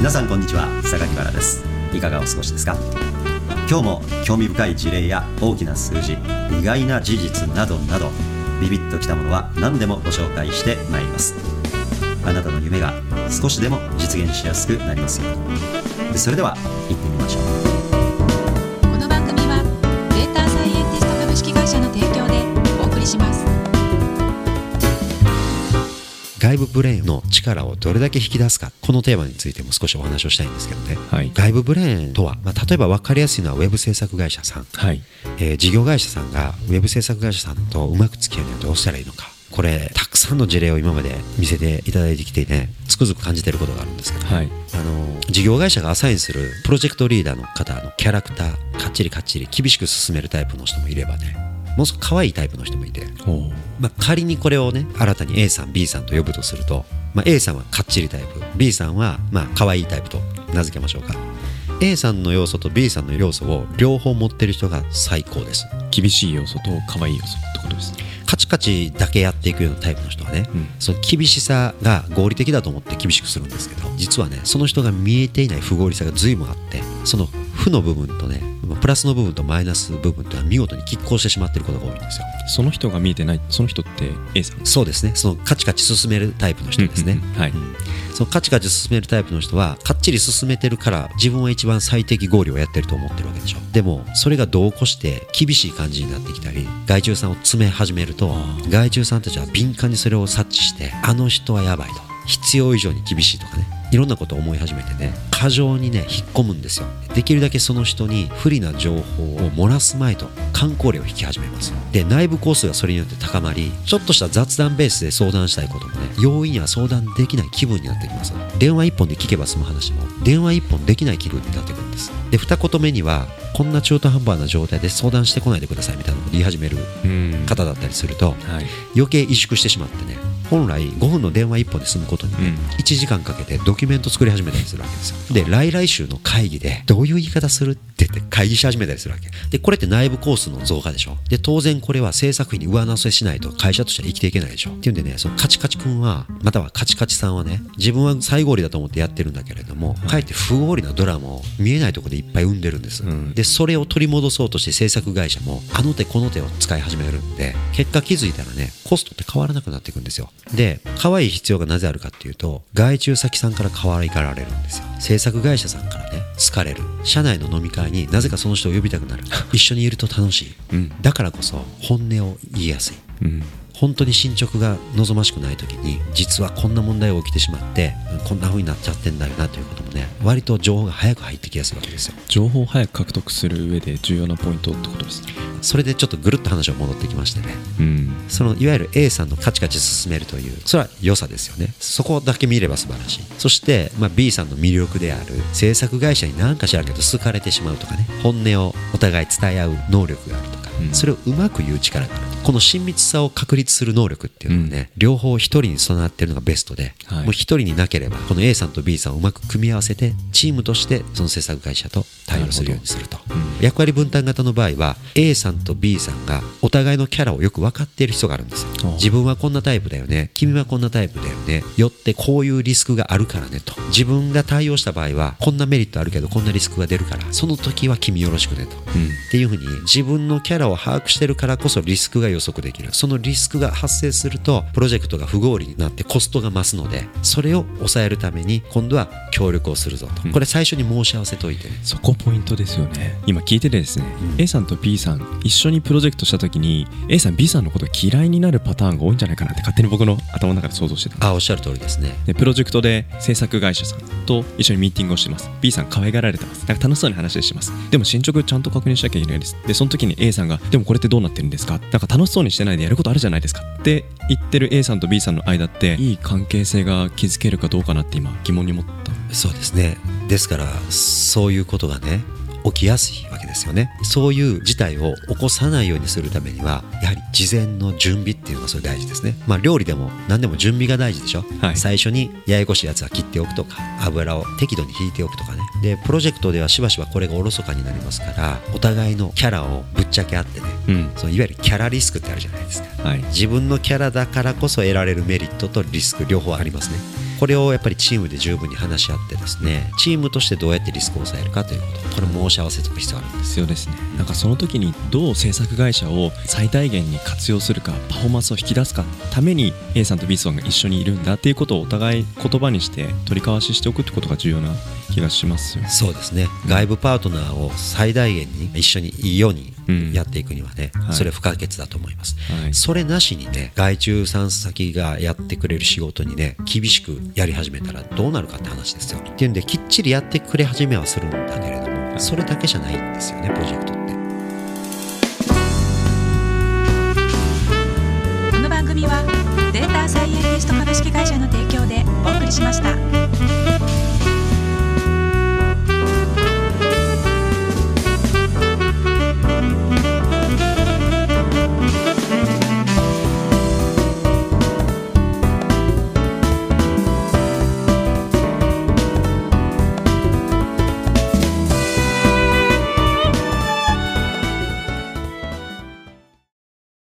皆さんこんにちは。榊原です。いかがお過ごしですか？今日も興味深い事例や大きな数字意外な事実などなどビビッときたものは何でもご紹介してまいります。あなたの夢が少しでも実現しやすくなりますように。それでは行ってみましょう。外部ブレーンの力をどれだけ引き出すかこのテーマについても少しお話をしたいんですけどね、はい。外部ブレーンとは、まあ、例えば分かりやすいのはウェブ制作会社さん、はい。えー事業会社さんがウェブ制作会社さんとうまく付き合うにはどうしたらいいのかこれたくさんの事例を今まで見せていただいてきてねつくづく感じてることがあるんですけど、はい。あの事業会社がアサインするプロジェクトリーダーの方のキャラクターかっちりかっちり厳しく進めるタイプの人もいればねもう少し可愛いタイプの人もいてまあ、仮にこれをね新たに A さん B さんと呼ぶとすると、まあ、A さんはかっちりタイプ B さんはまあ可愛いタイプと名付けましょうか。A さんの要素と B さんの要素を両方持ってる人が最高です。厳しい要素と可愛い要素ってことですね。カチカチだけやっていくようなタイプの人はね、うん。その厳しさが合理的だと思って厳しくするんですけど実はねその人が見えていない不合理さが随分あってその負の部分とねまあプラスの部分とマイナス部分とは見事に拮抗してしまっていることが多いんですよ。その人が見えてないその人って A さん？そうですね。そのカチカチ進めるタイプの人ですね、うんうんうんはい。うん。そのカチカチ進めるタイプの人はかっちり進めてるから自分は一番最適合理をやってると思ってるわけでしょ。でもそれが度を越して厳しい感じになってきたり害虫さんを詰め始めると害虫さんたちは敏感にそれを察知してあの人はやばいと必要以上に厳しいとかね。いろんなことを思い始めてね過剰にね引っ込むんですよ。できるだけその人に不利な情報を漏らすまいと観光料を引き始めます。で内部コースがそれによって高まりちょっとした雑談ベースで相談したいこともね容易には相談できない気分になってきます。電話一本で聞けば済む話も電話一本できない気分になってくるんです。で二言目にはこんな中途半端な状態で相談してこないでくださいみたいなこと言い始めるうん方だったりするとはい。余計萎縮してしまってね本来5分の電話1本で済むことにね、うん。1時間かけてドキュメント作り始めたりするわけですよ。で来来週の会議でどういう言い方するって言って会議し始めたりするわけ。でこれって内部コースの増加でしょ。で当然これは制作費に上乗せしないと会社としては生きていけないでしょ。っていうんでねそのカチカチ君はまたはカチカチさんはね自分は最合理だと思ってやってるんだけれども、かえって不合理なドラマを見えないところでいっぱい生んでるんです、うん。でそれを取り戻そうとして制作会社もあの手この手を使い始めるんで結果気づいたらねコストって変わらなくなっていくんですよで可愛い必要がなぜあるかっていうと外注先さんから可愛がられるんですよ。制作会社さんからね好かれる。社内の飲み会になぜかその人を呼びたくなる。一緒にいると楽しい、うん。だからこそ本音を言いやすいうん本当に進捗が望ましくない時に実はこんな問題が起きてしまってこんな風になっちゃってんだよなということもね割と情報が早く入ってきやすいわけですよ。情報を早く獲得する上で重要なポイントってことですね。それでちょっとぐるっと話を戻ってきましてね。うん。そのいわゆる A さんのカチカチ進めるというそれは良さですよね。そこだけ見れば素晴らしい。そして、まあ、B さんの魅力である制作会社に何かしらんけど好かれてしまうとかね。本音をお互い伝え合う能力があるとか、うん。それをうまく言う力があるこの親密さを確立する能力っていうのはね、両方一人に備わってるのがベストで、はい。もう一人になければこの A さんと B さんをうまく組み合わせてチームとしてその制作会社と対応するようにすると。うん。役割分担型の場合は A さんと B さんがお互いのキャラをよく分かっている人があるんですよ。自分はこんなタイプだよね君はこんなタイプだよねよってこういうリスクがあるからねと。自分が対応した場合はこんなメリットあるけどこんなリスクが出るからその時は君よろしくねと。うん。っていうふうに自分のキャラを把握してるからこそリスクが予測できる。そのリスクが発生するとプロジェクトが不合理になってコストが増すのでそれを抑えるために今度は協力をするぞと。うん。これ最初に申し合わせといてね。そこポイントですよね。今聞いててですね、A さんと B さん一緒にプロジェクトした時に A さん B さんのこと嫌いになるパターンが多いんじゃないかなって勝手に僕の頭の中で想像してた。あおっしゃる通りですね。でプロジェクトで制作会社さんと一緒にミーティングをしてます。B さん可愛がられてます。なんか楽しそうに話してます。でも進捗ちゃんと確認しなきゃいけないです。でその時に A さんがでもこれってどうなってるんですかなんか？楽しそうにしてないでやることあるじゃないですかって言ってる A さんと B さんの間っていい関係性が築けるかどうかなって今疑問に思った。そうですね。ですからそういうことがね起きやすいわけですよね。そういう事態を起こさないようにするためにはやはり事前の準備っていうのがそれ大事ですね。まあ料理でも何でも準備が大事でしょ、はい。最初にややこしいやつは切っておくとか油を適度に引いておくとかね。でプロジェクトではしばしばこれがおろそかになりますからお互いのキャラをぶっちゃけ合ってね。うん。そのいわゆるキャラリスクってあるじゃないですか。はい。自分のキャラだからこそ得られるメリットとリスク両方ありますねこれをやっぱりチームで十分に話し合ってですねチームとしてどうやってリスクを抑えるかということこれも申し合わせておく必要があるんです必要ですね。なんかその時にどう制作会社を最大限に活用するかパフォーマンスを引き出すかために A さんと B さんが一緒にいるんだっていうことをお互い言葉にして取り交わししておくってことが重要な気がしますよね。そうですね。外部パートナーを最大限に一緒にいいようにうんやっていくにはね、はい。それ不可欠だと思います、はい。それなしにね外注さん先がやってくれる仕事にね厳しくやり始めたらどうなるかって話ですよ。っていうんできっちりやってくれ始めはするんだけれどもそれだけじゃないんですよねプロジェクトって。この番組はデータサイエンティスト株式会社の提供でお送りしました。